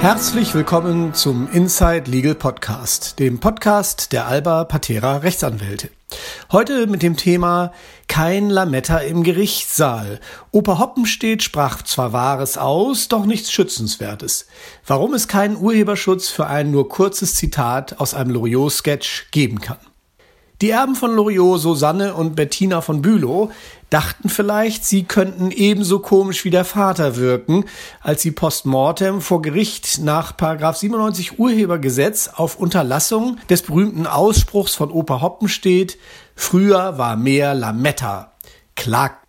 Herzlich willkommen zum Inside Legal Podcast, dem Podcast der Alba Patera Rechtsanwälte. Heute mit dem Thema Kein Lametta im Gerichtssaal. Opa Hoppenstedt sprach zwar Wahres aus, doch nichts Schützenswertes. Warum es keinen Urheberschutz für ein nur kurzes Zitat aus einem Loriot-Sketch geben kann. Die Erben von Loriot, Susanne und Bettina von Bülow, dachten vielleicht, sie könnten ebenso komisch wie der Vater wirken, als sie postmortem vor Gericht nach 97 Urhebergesetz auf Unterlassung des berühmten Ausspruchs von Opa Hoppenstedt, früher war mehr Lametta, klagt,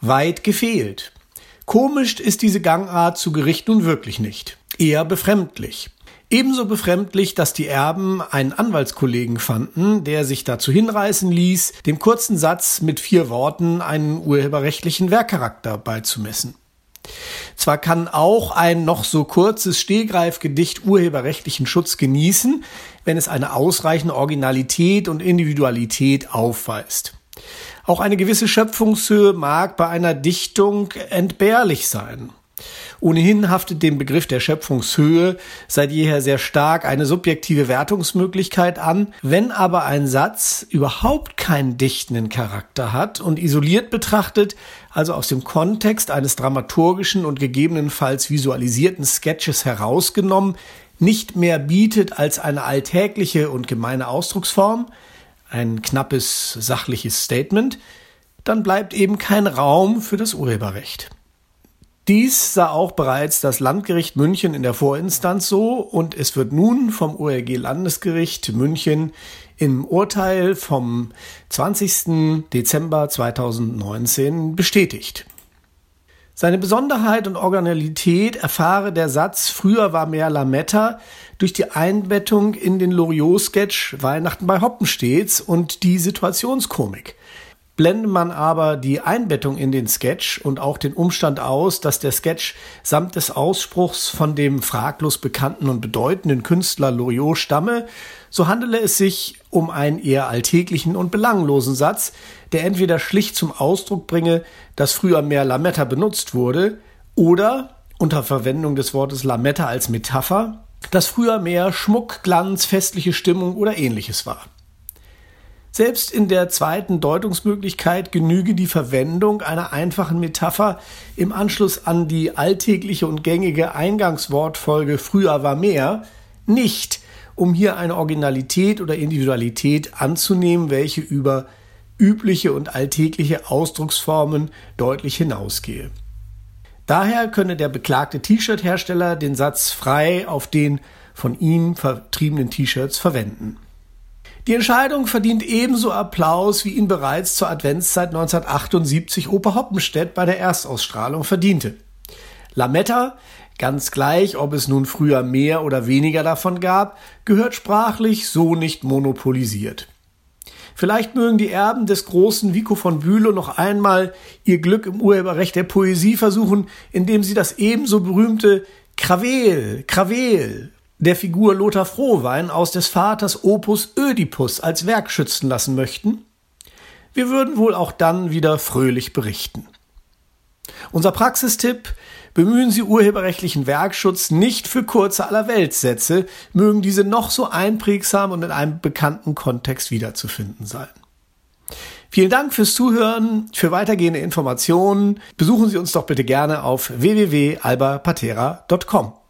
weit gefehlt. Komisch ist diese Gangart zu Gericht nun wirklich nicht. Eher befremdlich. Ebenso befremdlich, dass die Erben einen Anwaltskollegen fanden, der sich dazu hinreißen ließ, dem kurzen Satz mit vier Worten einen urheberrechtlichen Werkcharakter beizumessen. Zwar kann auch ein noch so kurzes Stehgreifgedicht urheberrechtlichen Schutz genießen, wenn es eine ausreichende Originalität und Individualität aufweist. Auch eine gewisse Schöpfungshöhe mag bei einer Dichtung entbehrlich sein. Ohnehin haftet dem Begriff der Schöpfungshöhe seit jeher sehr stark eine subjektive Wertungsmöglichkeit an. Wenn aber ein Satz überhaupt keinen dichtenden Charakter hat und isoliert betrachtet, also aus dem Kontext eines dramaturgischen und gegebenenfalls visualisierten Sketches herausgenommen, nicht mehr bietet als eine alltägliche und gemeine Ausdrucksform, ein knappes sachliches Statement, dann bleibt eben kein Raum für das Urheberrecht. Dies sah auch bereits das Landgericht München in der Vorinstanz so und es wird nun vom ORG Landesgericht München im Urteil vom 20. Dezember 2019 bestätigt. Seine Besonderheit und Originalität erfahre der Satz Früher war mehr Lametta durch die Einbettung in den Loriot-Sketch Weihnachten bei Hoppenstedts und die Situationskomik. Blendet man aber die Einbettung in den Sketch und auch den Umstand aus, dass der Sketch samt des Ausspruchs von dem fraglos bekannten und bedeutenden Künstler Loriot stamme, so handele es sich um einen eher alltäglichen und belanglosen Satz, der entweder schlicht zum Ausdruck bringe, dass früher mehr Lametta benutzt wurde, oder unter Verwendung des Wortes Lametta als Metapher, dass früher mehr Schmuck, Glanz, festliche Stimmung oder ähnliches war. Selbst in der zweiten Deutungsmöglichkeit genüge die Verwendung einer einfachen Metapher im Anschluss an die alltägliche und gängige Eingangswortfolge früher war mehr nicht, um hier eine Originalität oder Individualität anzunehmen, welche über übliche und alltägliche Ausdrucksformen deutlich hinausgehe. Daher könne der beklagte T-Shirt-Hersteller den Satz frei auf den von ihm vertriebenen T-Shirts verwenden. Die Entscheidung verdient ebenso Applaus, wie ihn bereits zur Adventszeit 1978 Oper Hoppenstedt bei der Erstausstrahlung verdiente. Lametta, ganz gleich, ob es nun früher mehr oder weniger davon gab, gehört sprachlich so nicht monopolisiert. Vielleicht mögen die Erben des großen Vico von Bülow noch einmal ihr Glück im Urheberrecht der Poesie versuchen, indem sie das ebenso berühmte Krawel, Krawel der Figur Lothar Frohwein aus des Vaters Opus Ödipus als Werk schützen lassen möchten? Wir würden wohl auch dann wieder fröhlich berichten. Unser Praxistipp, bemühen Sie urheberrechtlichen Werkschutz nicht für kurze Allerweltssätze, mögen diese noch so einprägsam und in einem bekannten Kontext wiederzufinden sein. Vielen Dank fürs Zuhören. Für weitergehende Informationen besuchen Sie uns doch bitte gerne auf www.albapatera.com.